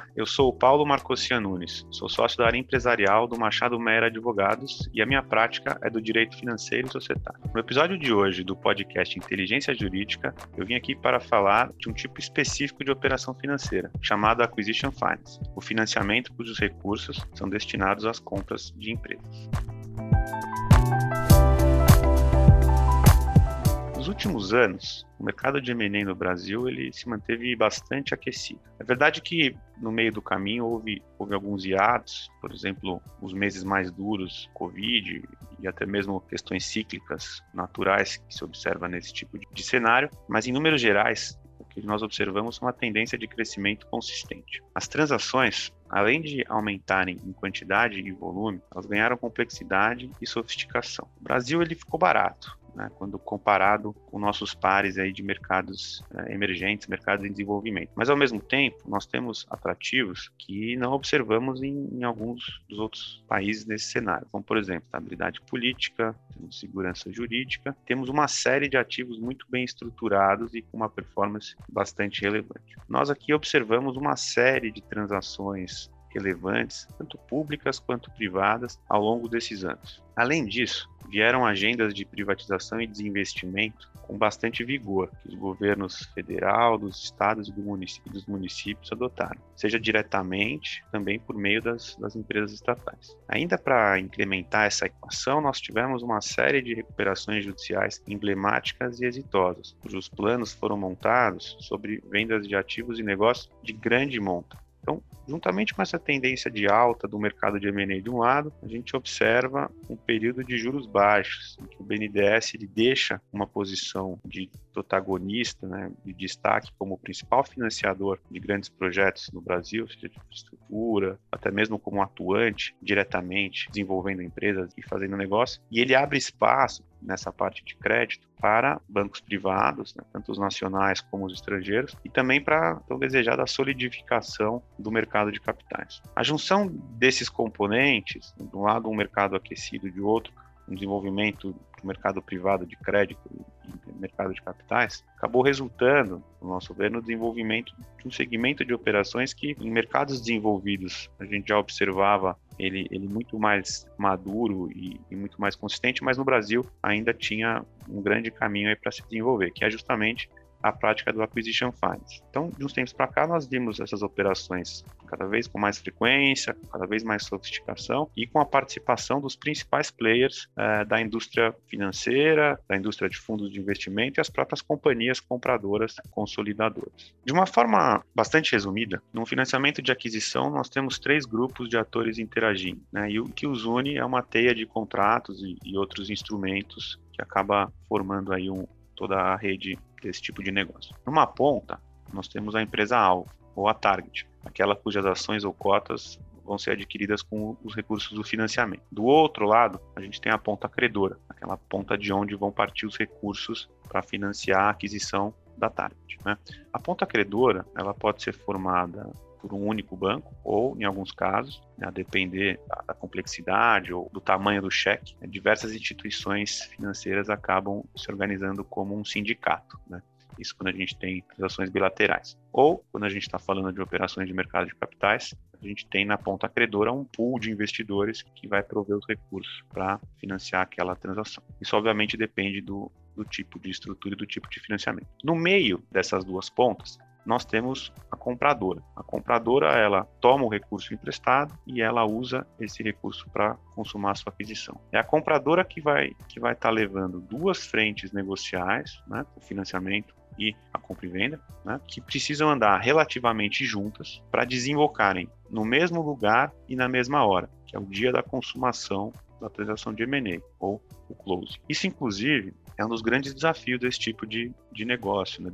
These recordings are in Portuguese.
Olá, eu sou o Paulo Marcosian Nunes, sou sócio da área empresarial do Machado Meyer Advogados e a minha prática é do direito financeiro e societário. No episódio de hoje do podcast Inteligência Jurídica, eu vim aqui para falar de um tipo específico de operação financeira, chamado Acquisition Finance, o financiamento cujos recursos são destinados às compras de empresas. Últimos anos, o mercado de M&A no Brasil ele se manteve bastante aquecido. É verdade que no meio do caminho houve, houve alguns hiatos, por exemplo, os meses mais duros, Covid e até mesmo questões cíclicas naturais que se observa nesse tipo de, de cenário, mas em números gerais, o que nós observamos é uma tendência de crescimento consistente. As transações além de aumentarem em quantidade e volume, elas ganharam complexidade e sofisticação. O Brasil ele ficou barato, né, quando comparado com nossos pares aí de mercados uh, emergentes, mercados em desenvolvimento. Mas, ao mesmo tempo, nós temos atrativos que não observamos em, em alguns dos outros países nesse cenário, como, por exemplo, estabilidade política, segurança jurídica, temos uma série de ativos muito bem estruturados e com uma performance bastante relevante. Nós aqui observamos uma série de transações relevantes, tanto públicas quanto privadas, ao longo desses anos. Além disso, vieram agendas de privatização e desinvestimento com bastante vigor, que os governos federal, dos estados e do município, dos municípios adotaram, seja diretamente, também por meio das, das empresas estatais. Ainda para incrementar essa equação, nós tivemos uma série de recuperações judiciais emblemáticas e exitosas, cujos planos foram montados sobre vendas de ativos e negócios de grande monta, então, juntamente com essa tendência de alta do mercado de M&A de um lado, a gente observa um período de juros baixos, em que o BNDES ele deixa uma posição de protagonista, né, de destaque como principal financiador de grandes projetos no Brasil, seja de infraestrutura, até mesmo como atuante diretamente desenvolvendo empresas e fazendo negócio, e ele abre espaço nessa parte de crédito para bancos privados, né, tanto os nacionais como os estrangeiros, e também para tão desejada solidificação do mercado de capitais. A junção desses componentes, de um lado um mercado aquecido, de outro um desenvolvimento do mercado privado de crédito e mercado de capitais, acabou resultando, no nosso ver, no desenvolvimento de um segmento de operações que, em mercados desenvolvidos, a gente já observava ele, ele muito mais maduro e, e, muito mais consistente, mas no Brasil ainda tinha um grande caminho para se desenvolver, que é justamente a prática do acquisition finance. Então, de uns tempos para cá, nós vimos essas operações cada vez com mais frequência, cada vez mais sofisticação e com a participação dos principais players eh, da indústria financeira, da indústria de fundos de investimento e as próprias companhias compradoras consolidadoras. De uma forma bastante resumida, no financiamento de aquisição nós temos três grupos de atores interagindo, né? e o que os une é uma teia de contratos e, e outros instrumentos que acaba formando aí um, toda a rede desse tipo de negócio. Numa ponta, nós temos a empresa alvo, ou a target, aquela cujas ações ou cotas vão ser adquiridas com os recursos do financiamento. Do outro lado, a gente tem a ponta credora, aquela ponta de onde vão partir os recursos para financiar a aquisição da target. Né? A ponta credora, ela pode ser formada por um único banco, ou, em alguns casos, né, a depender da, da, complexidade ou do tamanho do cheque, né, diversas instituições financeiras acabam se organizando como um sindicato. Né? Isso quando a gente tem transações bilaterais. Ou, quando a gente está falando de operações de mercado de capitais, a gente tem na ponta credora um pool de investidores que vai prover os recursos para financiar aquela transação. Isso, obviamente, depende do, do tipo de estrutura e do tipo de financiamento. No meio dessas duas pontas, nós temos a compradora. A compradora, ela toma o recurso emprestado e ela usa esse recurso para consumar a sua aquisição. É a compradora que vai que vai estar tá levando duas frentes negociais, né, o financiamento e a compra e venda, né, que precisam andar relativamente juntas para desembocarem no mesmo lugar e na mesma hora, que é o dia da consumação da transação de M&A ou o close. Isso, inclusive, é um dos grandes desafios desse tipo de, de negócio, né,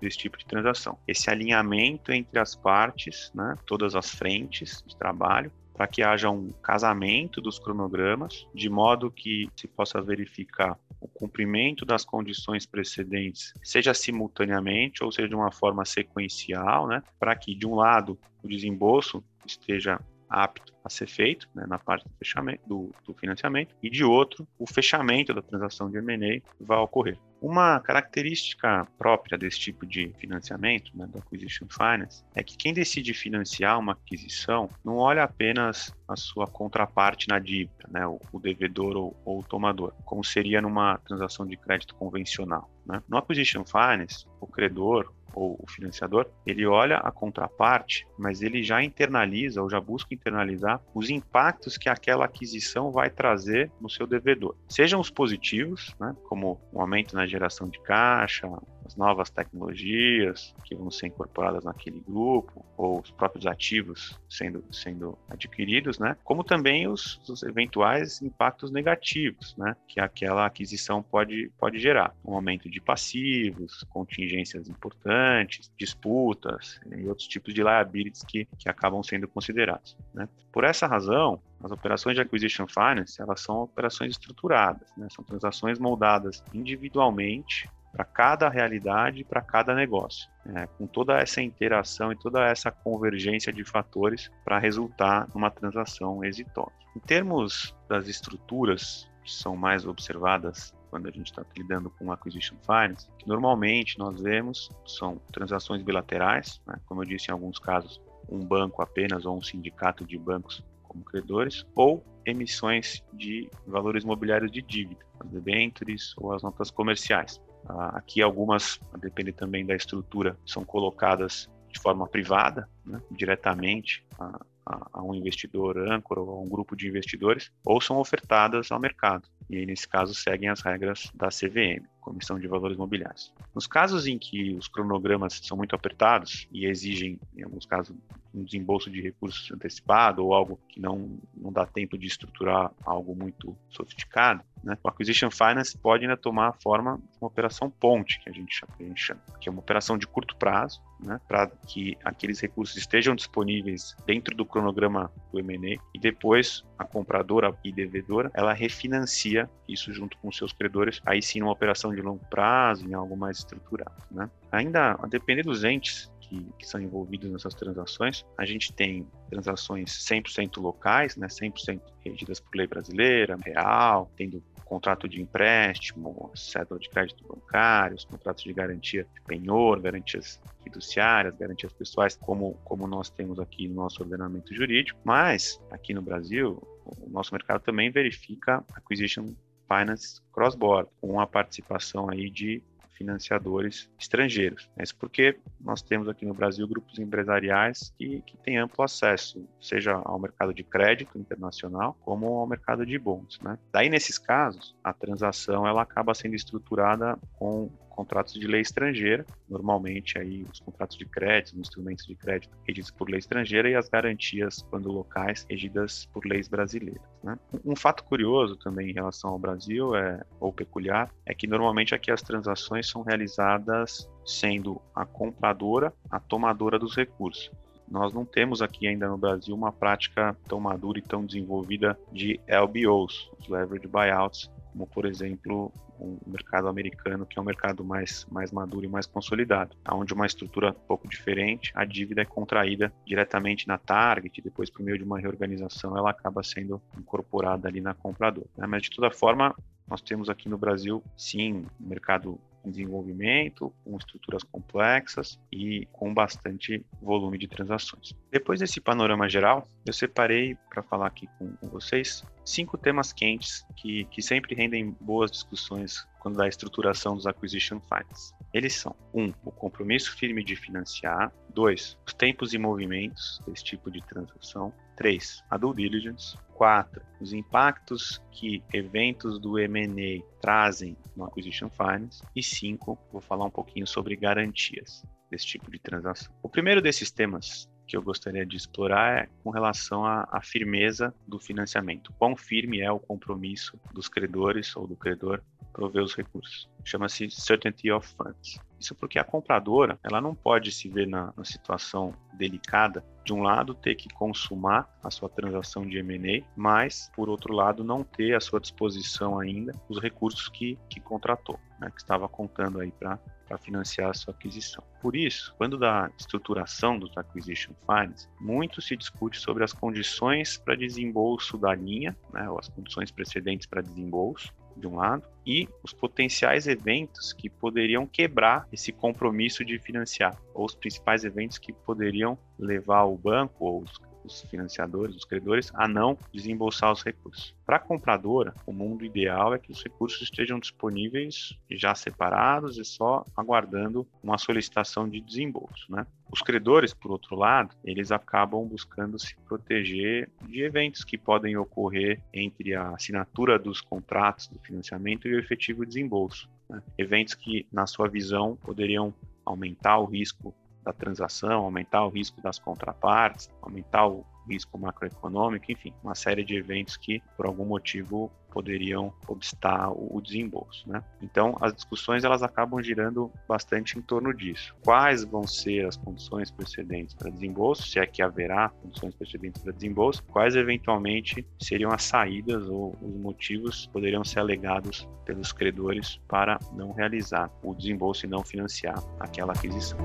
desse, tipo de transação. Esse alinhamento entre as partes, né, todas as frentes de trabalho, para que haja um casamento dos cronogramas, de modo que se possa verificar o cumprimento das condições precedentes, seja simultaneamente ou seja de uma forma sequencial, né, para que de um lado o desembolso esteja apto a ser feito né, na parte do, fechamento, do, do, financiamento, e de outro, o fechamento da transação de M&A vai ocorrer. Uma característica própria desse tipo de financiamento, né, do Acquisition Finance, é que quem decide financiar uma aquisição não olha apenas a sua contraparte na dívida, né, o, o devedor ou, ou, o tomador, como seria numa transação de crédito convencional. Né? No Acquisition Finance, o credor ou o financiador, ele olha a contraparte, mas ele já internaliza ou já busca internalizar os impactos que aquela aquisição vai trazer no seu devedor. Sejam os positivos, né, como o aumento na geração de caixa, as novas tecnologias que vão ser incorporadas naquele grupo, ou os próprios ativos sendo, sendo adquiridos, né? como também os, os eventuais impactos negativos né? que aquela aquisição pode, pode gerar. Um aumento de passivos, contingências importantes, disputas e outros tipos de liabilities que, que acabam sendo considerados. Né? Por essa razão, as operações de acquisition finance elas são operações estruturadas, né? são transações moldadas individualmente para cada realidade, para cada negócio, né? com toda essa interação e toda essa convergência de fatores para resultar numa transação exitosa. Em termos das estruturas que são mais observadas quando a gente está lidando com acquisition finance, que normalmente nós vemos são transações bilaterais, né? como eu disse em alguns casos, um banco apenas ou um sindicato de bancos como credores, ou emissões de valores imobiliários de dívida, as debêntures ou as notas comerciais. Ah, aqui algumas, a depender também da estrutura, são colocadas de forma privada, né, diretamente a, a, a, um investidor âncora ou a um grupo de investidores, ou são ofertadas ao mercado. E aí, nesse caso, seguem as regras da CVM, Comissão de Valores Mobiliários. Nos casos em que os cronogramas são muito apertados e exigem, em alguns casos, um desembolso de recursos antecipado ou algo que não, não dá tempo de estruturar algo muito sofisticado, né? O Acquisition Finance pode ainda tomar a forma de uma operação ponte, que a gente chama, que é uma operação de curto prazo, né? para que aqueles recursos estejam disponíveis dentro do cronograma do M&A e depois a compradora e devedora, ela refinancia isso junto com seus credores, aí sim numa operação de longo prazo, em algo mais estruturado. Né? Ainda, a depender dos entes, que, que, são envolvidos nessas transações. A gente tem transações 100% locais, né, 100% regidas por lei brasileira, real, tendo contrato de empréstimo, cédula de crédito bancário, os contratos de garantia de penhor, garantias fiduciárias, garantias pessoais, como, como nós temos aqui no nosso ordenamento jurídico. Mas, aqui no Brasil, o nosso mercado também verifica acquisition finance cross-border, com a participação aí de financiadores estrangeiros. É isso porque nós temos aqui no Brasil grupos empresariais que, que têm amplo acesso, seja ao mercado de crédito internacional, como ao mercado de bons. Né? Daí, nesses casos, a transação ela acaba sendo estruturada com contratos de lei estrangeira, normalmente aí os contratos de crédito, instrumentos de crédito regidos por lei estrangeira e as garantias, quando locais, regidas por leis brasileiras. Né? Um fato curioso também em relação ao Brasil, é, ou peculiar, é que normalmente aqui as transações são realizadas sendo a compradora a tomadora dos recursos. Nós não temos aqui ainda no Brasil uma prática tão madura e tão desenvolvida de LBOs, os Leverage Buyouts, como por exemplo o mercado americano, que é um mercado mais, mais maduro e mais consolidado, onde uma estrutura um pouco diferente, a dívida é contraída diretamente na Target, depois por meio de uma reorganização ela acaba sendo incorporada ali na compradora. Né? Mas de toda forma, nós temos aqui no Brasil, sim, um mercado em desenvolvimento, com estruturas complexas e com bastante volume de transações. Depois desse panorama geral, eu separei para falar aqui com, com, vocês cinco temas quentes que, que sempre rendem boas discussões quando da estruturação dos acquisition finance. Eles são: um, o compromisso firme de financiar; dois, os tempos e movimentos desse tipo de transação; três, a due diligence; 4. Os impactos que eventos do M&A trazem no Acquisition Finance. E 5. Vou falar um pouquinho sobre garantias desse tipo de transação. O primeiro desses temas que eu gostaria de explorar é com relação à, à, firmeza do financiamento. Quão firme é o compromisso dos credores ou do credor prover os recursos. chama-se Certainty of Funds. Isso porque a compradora ela não pode se ver na, na situação delicada de um lado ter que consumar a sua transação de M&A, mas por outro lado não ter à sua disposição ainda os recursos que, que contratou, né, que estava contando aí para financiar a sua aquisição. Por isso, quando da estruturação dos acquisition finance, muito se discute sobre as condições para desembolso da linha, né, ou as condições precedentes para desembolso, de um lado, e os potenciais eventos que poderiam quebrar esse compromisso de financiar, ou os principais eventos que poderiam levar o banco ou os, os financiadores, os credores, a não desembolsar os recursos. Para a compradora, o mundo ideal é que os recursos estejam disponíveis já separados e só aguardando uma solicitação de desembolso. Né? Os credores, por outro lado, eles acabam buscando se proteger de eventos que podem ocorrer entre a assinatura dos contratos do financiamento e o efetivo desembolso. Né? Eventos que, na sua visão, poderiam aumentar o risco da transação, aumentar o risco das contrapartes, aumentar o risco macroeconômico, enfim, uma série de eventos que, por algum motivo, poderiam obstar o desembolso, né? Então, as discussões elas acabam girando bastante em torno disso. Quais vão ser as condições precedentes para desembolso, se é que haverá condições precedentes para desembolso, quais eventualmente seriam as saídas ou os motivos poderiam ser alegados pelos credores para não realizar o desembolso e não financiar aquela aquisição.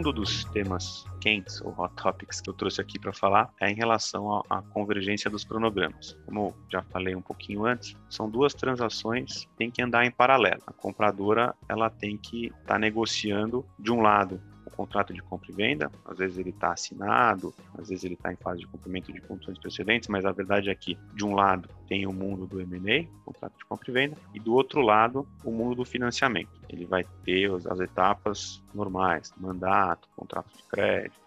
Segundo dos temas quentes, ou hot topics, que eu trouxe aqui para falar, é em relação à convergência dos cronogramas. Como já falei um pouquinho antes, são duas transações que têm que andar em paralelo. A compradora ela tem que estar tá negociando, de um lado, contrato de compra e venda, às vezes ele está assinado, às vezes ele está em fase de cumprimento de condições precedentes, mas a verdade é que, de um lado, tem o mundo do M&A, contrato de compra e venda, e do outro lado, o mundo do financiamento. Ele vai ter as etapas normais, mandato, contrato de crédito,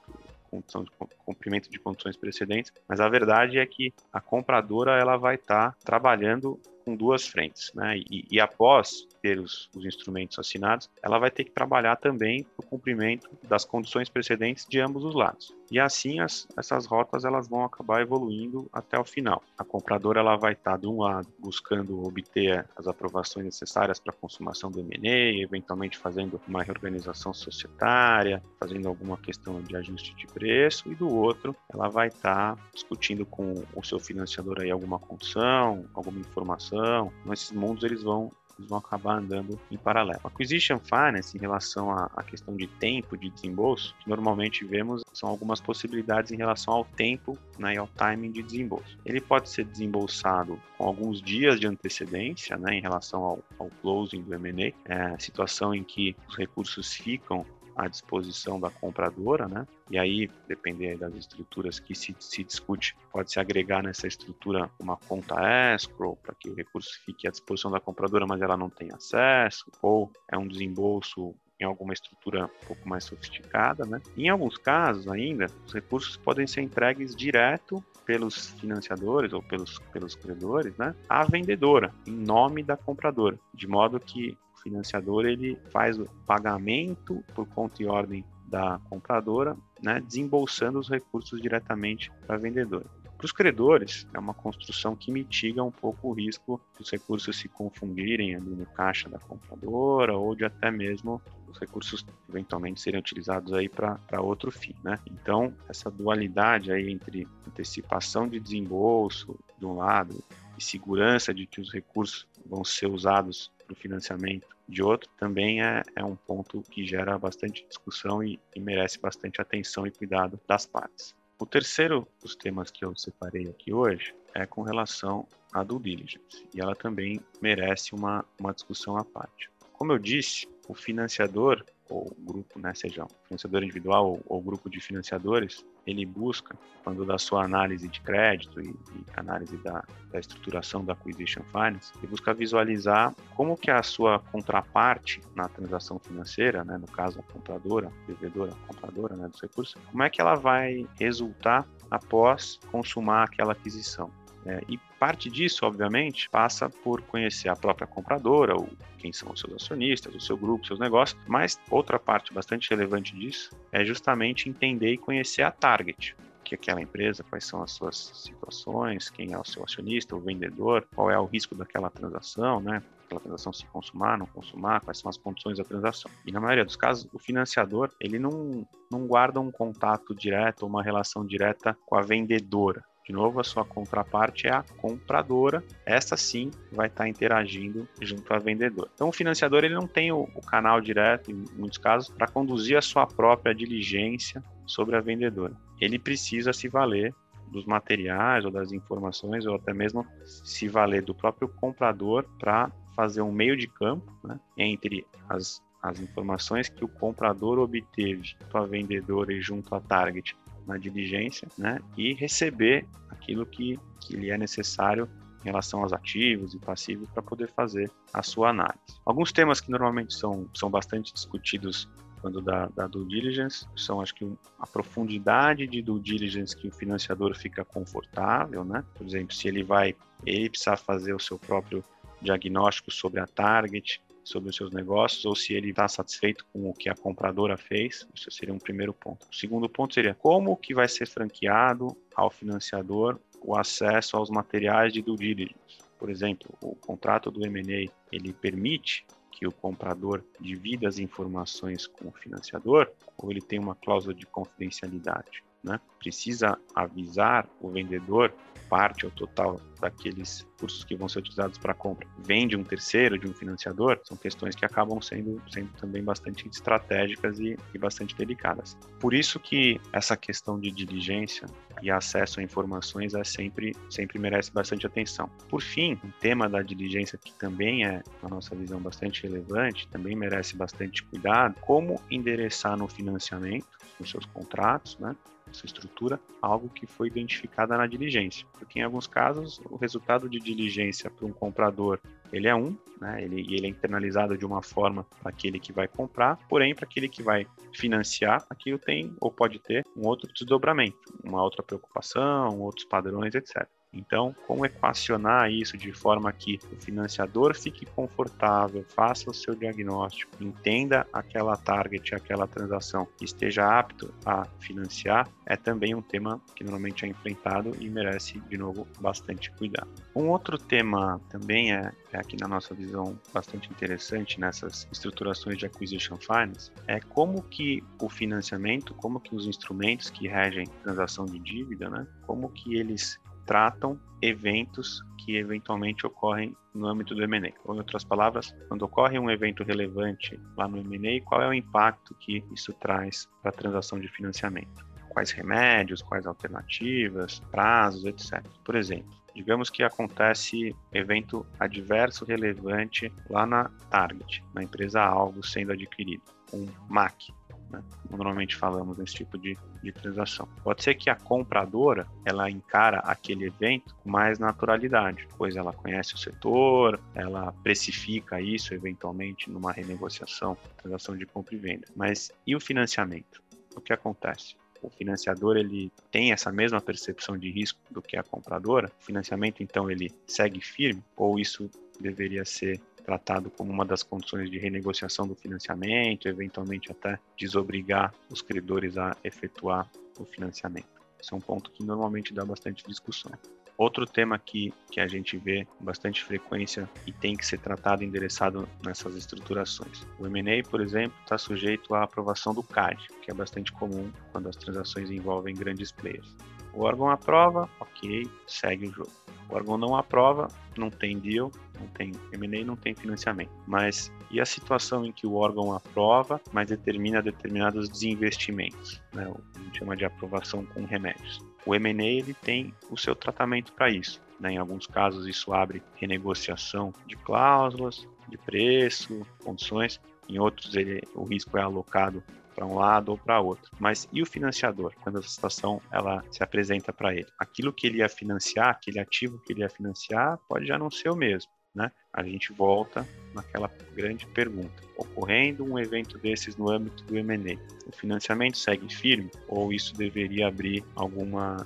condição de cumprimento de condições precedentes, mas a verdade é que a compradora ela vai estar tá trabalhando com duas frentes, né? E, e após ter os, os, instrumentos assinados, ela vai ter que trabalhar também o cumprimento das condições precedentes de ambos os lados. E assim as, essas rotas elas vão acabar evoluindo até o final. A compradora ela vai estar de um lado buscando obter as aprovações necessárias para a consumação do M&A, eventualmente fazendo uma reorganização societária, fazendo alguma questão de ajuste de preço, e do outro ela vai estar discutindo com o seu financiador aí alguma condição, alguma informação. Nesses mundos eles vão eles vão acabar andando em paralelo. Acquisition Finance, em relação à, questão de tempo de desembolso, que normalmente vemos são algumas possibilidades em relação ao tempo né, e ao timing de desembolso. Ele pode ser desembolsado com alguns dias de antecedência né, em relação ao, ao closing do M&A, é, situação em que os recursos ficam à disposição da compradora, né? E aí, dependendo das estruturas que se, se discute, pode-se agregar nessa estrutura uma conta escrow para que o recurso fique à disposição da compradora, mas ela não tem acesso, ou é um desembolso em alguma estrutura um pouco mais sofisticada, né? Em alguns casos ainda, os recursos podem ser entregues direto pelos financiadores ou pelos, pelos credores, né, à vendedora, em nome da compradora, de modo que financiador ele faz o pagamento por conta e ordem da compradora, né, desembolsando os recursos diretamente para a vendedora. Para os credores, é uma construção que mitiga um pouco o risco dos recursos se confundirem ali no caixa da compradora ou de até mesmo os recursos eventualmente serem utilizados aí para outro fim, né? Então, essa dualidade aí entre antecipação de desembolso de um lado e segurança de que os recursos vão ser usados para o financiamento de outro, também é, é um ponto que gera bastante discussão e, e merece bastante atenção e cuidado das partes. O terceiro dos temas que eu separei aqui hoje é com relação à due diligence, e ela também merece uma, uma discussão à parte. Como eu disse, o financiador ou grupo, né, seja um financiador individual ou, ou, grupo de financiadores, ele busca, quando da sua análise de crédito e, e análise da, da, estruturação da acquisition finance, ele busca visualizar como que a sua contraparte na transação financeira, né, no caso a compradora, devedora, compradora né, dos recursos, como é que ela vai resultar após consumar aquela aquisição. É, e parte disso, obviamente, passa por conhecer a própria compradora, ou quem são os seus acionistas, o seu grupo, seus negócios, mas outra parte bastante relevante disso é justamente entender e conhecer a target que aquela empresa, quais são as suas situações, quem é o seu acionista, o vendedor, qual é o risco daquela transação, né? Aquela transação se consumar, não consumar, quais são as condições da transação. E na maioria dos casos, o financiador, ele não, não guarda um contato direto, uma relação direta com a vendedora. De novo, a sua contraparte é a compradora. Essa sim vai estar interagindo junto à vendedora. Então, o financiador ele não tem o, o canal direto, em muitos casos, para conduzir a sua própria diligência sobre a vendedora. Ele precisa se valer dos materiais ou das informações, ou até mesmo se valer do próprio comprador para fazer um meio de campo né, entre as, as informações que o comprador obteve junto à vendedora e junto à target na diligência, né, e receber aquilo que, que lhe é necessário em relação aos ativos e passivos para poder fazer a sua análise. Alguns temas que normalmente são, são bastante discutidos quando da, da due diligence são, acho que, a profundidade de due diligence que o financiador fica confortável, né? Por exemplo, se ele vai, ele precisar fazer o seu próprio diagnóstico sobre a target, sobre os seus negócios ou se ele está satisfeito com o que a compradora fez. Isso seria um primeiro ponto. O segundo ponto seria como que vai ser franqueado ao financiador o acesso aos materiais de due diligence. Por exemplo, o contrato do M&A, ele permite que o comprador divida as informações com o financiador ou ele tem uma cláusula de confidencialidade. Né? Precisa avisar o vendedor parte ou total daqueles cursos que vão ser utilizados para compra vem de um terceiro, de um financiador, são questões que acabam sendo, sendo também bastante estratégicas e, e bastante delicadas. Por isso que essa questão de diligência e acesso a informações é sempre, sempre merece bastante atenção. Por fim, o tema da diligência, que também é, na nossa visão, bastante relevante, também merece bastante cuidado, como endereçar no financiamento, nos seus contratos, né, sua estrutura, algo que foi identificado na diligência. Porque em alguns casos, o resultado de diligência para um comprador ele é um, né? ele, ele é internalizado de uma forma para aquele que vai comprar, porém, para aquele que vai financiar, aquilo tem ou pode ter um outro desdobramento, uma outra preocupação, outros padrões, etc. Então, como equacionar isso de forma que o financiador fique confortável, faça o seu diagnóstico, entenda aquela target, aquela transação, esteja apto a financiar, é também um tema que normalmente é enfrentado e merece, de novo, bastante cuidado. Um outro tema também é, é aqui na nossa visão bastante interessante nessas estruturações de acquisition finance, é como que o financiamento, como que os instrumentos que regem transação de dívida, né, como que eles tratam eventos que eventualmente ocorrem no âmbito do M&A. Ou, em outras palavras, quando ocorre um evento relevante lá no M&A, qual é o impacto que isso traz para a transação de financiamento? Quais remédios, quais alternativas, prazos, etc. Por exemplo, digamos que acontece evento adverso relevante lá na Target, na empresa algo sendo adquirido, um MAC, né? Normalmente falamos nesse tipo de, de transação. Pode ser que a compradora ela encara aquele evento com mais naturalidade, pois ela conhece o setor, ela precifica isso eventualmente numa renegociação, transação de compra e venda. Mas e o financiamento? O que acontece? o financiador ele tem essa mesma percepção de risco do que a compradora, o financiamento então ele segue firme ou isso deveria ser tratado como uma das condições de renegociação do financiamento, eventualmente até desobrigar os credores a efetuar o financiamento. Esse é um ponto que normalmente dá bastante discussão. Outro tema que, que a gente vê bastante frequência e tem que ser tratado e endereçado nessas estruturações. O M&A, por exemplo, está sujeito à aprovação do CAD, que é bastante comum quando as transações envolvem grandes players. O órgão aprova, ok, segue o jogo. O órgão não aprova, não tem deal, não tem M&A, não tem financiamento. Mas e a situação em que o órgão aprova, mas determina determinados desinvestimentos, né? O que a gente chama de aprovação com remédios. O M&A ele tem o seu tratamento para isso. Né? Em alguns casos isso abre renegociação de cláusulas, de preço, condições. Em outros ele, o risco é alocado para um lado ou para outro. Mas e o financiador, quando a situação ela se apresenta para ele? Aquilo que ele ia financiar, aquele ativo que ele ia financiar, pode já não ser o mesmo. Né? A gente volta naquela grande pergunta: ocorrendo um evento desses no âmbito do M&A, o financiamento segue firme ou isso deveria abrir alguma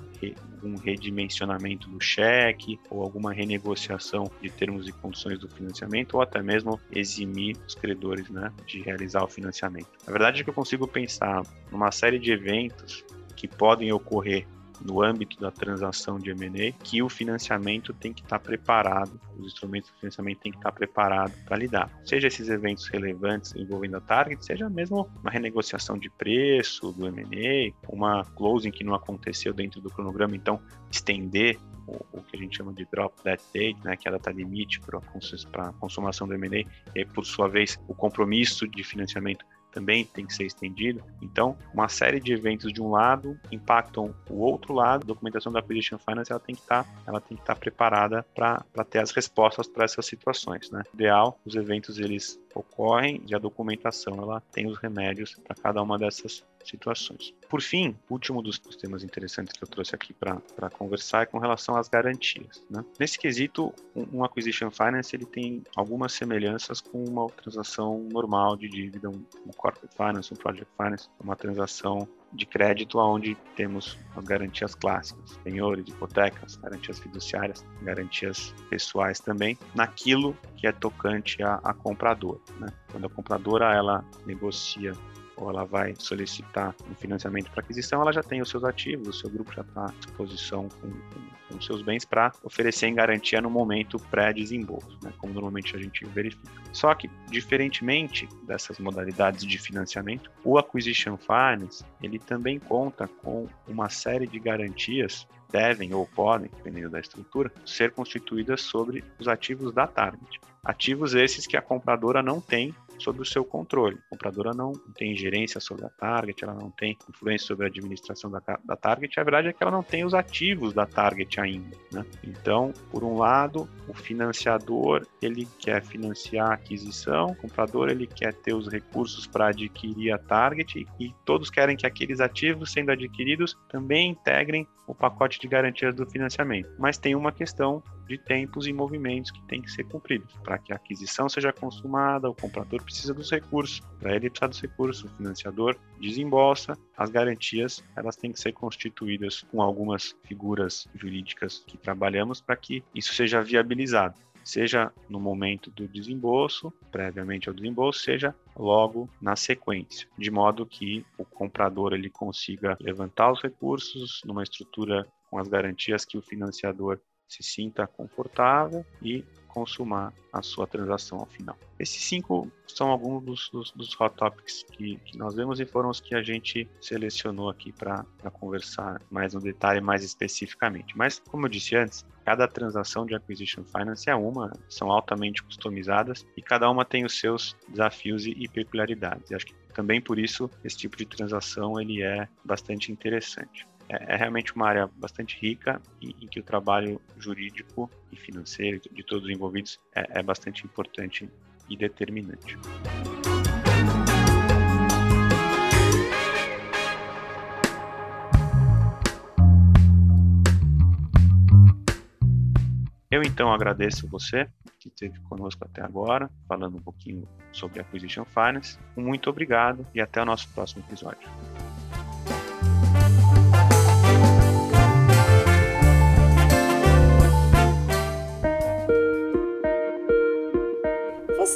um redimensionamento do cheque ou alguma renegociação de termos e condições do financiamento ou até mesmo eximir os credores, né, de realizar o financiamento. A verdade é que eu consigo pensar numa série de eventos que podem ocorrer no âmbito da transação de M&A que o financiamento tem que estar preparado, os instrumentos de financiamento têm que estar preparados para lidar. Seja esses eventos relevantes envolvendo a target, seja mesmo uma renegociação de preço do M&A, uma closing que não aconteceu dentro do cronograma, então estender o, que a gente chama de drop that date, né, que é a data limite para a consumação do M&A, e por sua vez, o compromisso de financiamento também tem que ser estendido. Então, uma série de eventos de um lado impactam o outro lado. A documentação da Acquisition Finance ela tem que estar, tá, ela tem que estar tá preparada para ter as respostas para essas situações, né? Ideal, os eventos eles ocorrem e a documentação ela tem os remédios para cada uma dessas situações. Por fim, último dos, temas interessantes que eu trouxe aqui para conversar é com relação às garantias. Né? Nesse quesito, um, um, acquisition finance ele tem algumas semelhanças com uma transação normal de dívida, um, um corporate finance, um project finance, uma transação de crédito onde temos as garantias clássicas, penhores, hipotecas, garantias fiduciárias, garantias pessoais também, naquilo que é tocante a, a comprador. Né? Quando a compradora ela negocia ou ela vai solicitar um financiamento para aquisição, ela já tem os seus ativos, o seu grupo já está à disposição com, com, com seus bens para oferecer em garantia no momento pré-desembolso, né, como normalmente a gente verifica. Só que, diferentemente dessas modalidades de financiamento, o Acquisition Finance ele também conta com uma série de garantias devem ou podem, dependendo da estrutura, ser constituídas sobre os ativos da target. Ativos esses que a compradora não tem sobre o seu controle. A compradora não tem gerência sobre a target, ela não tem influência sobre a administração da, da target. A verdade é que ela não tem os ativos da target ainda. Né? Então, por um lado, o financiador ele quer financiar a aquisição, o comprador ele quer ter os recursos para adquirir a target e todos querem que aqueles ativos sendo adquiridos também integrem o pacote de garantias do financiamento. Mas tem uma questão de tempos e movimentos que tem que ser cumpridos. Para que a aquisição seja consumada, o comprador precisa dos recursos. Para ele precisar dos recursos, o financiador desembolsa. As garantias elas têm que ser constituídas com algumas figuras jurídicas que trabalhamos para que isso seja viabilizado seja no momento do desembolso, previamente ao desembolso, seja logo na sequência, de modo que o comprador ele consiga levantar os recursos numa estrutura com as garantias que o financiador se sinta confortável e consumar a sua transação ao final. Esses cinco são alguns dos, dos, dos hot topics que, que, nós vemos e foram os que a gente selecionou aqui para conversar mais no detalhe, mais especificamente. Mas, como eu disse antes, cada transação de acquisition finance é uma, são altamente customizadas e cada uma tem os seus desafios e, e peculiaridades. E acho que também por isso esse tipo de transação ele é bastante interessante é, é realmente uma área bastante rica e em que o trabalho jurídico e financeiro de todos os envolvidos é, é bastante importante e determinante. Eu então agradeço você que esteve conosco até agora, falando um pouquinho sobre Acquisition Finance. Muito obrigado e até o nosso próximo episódio.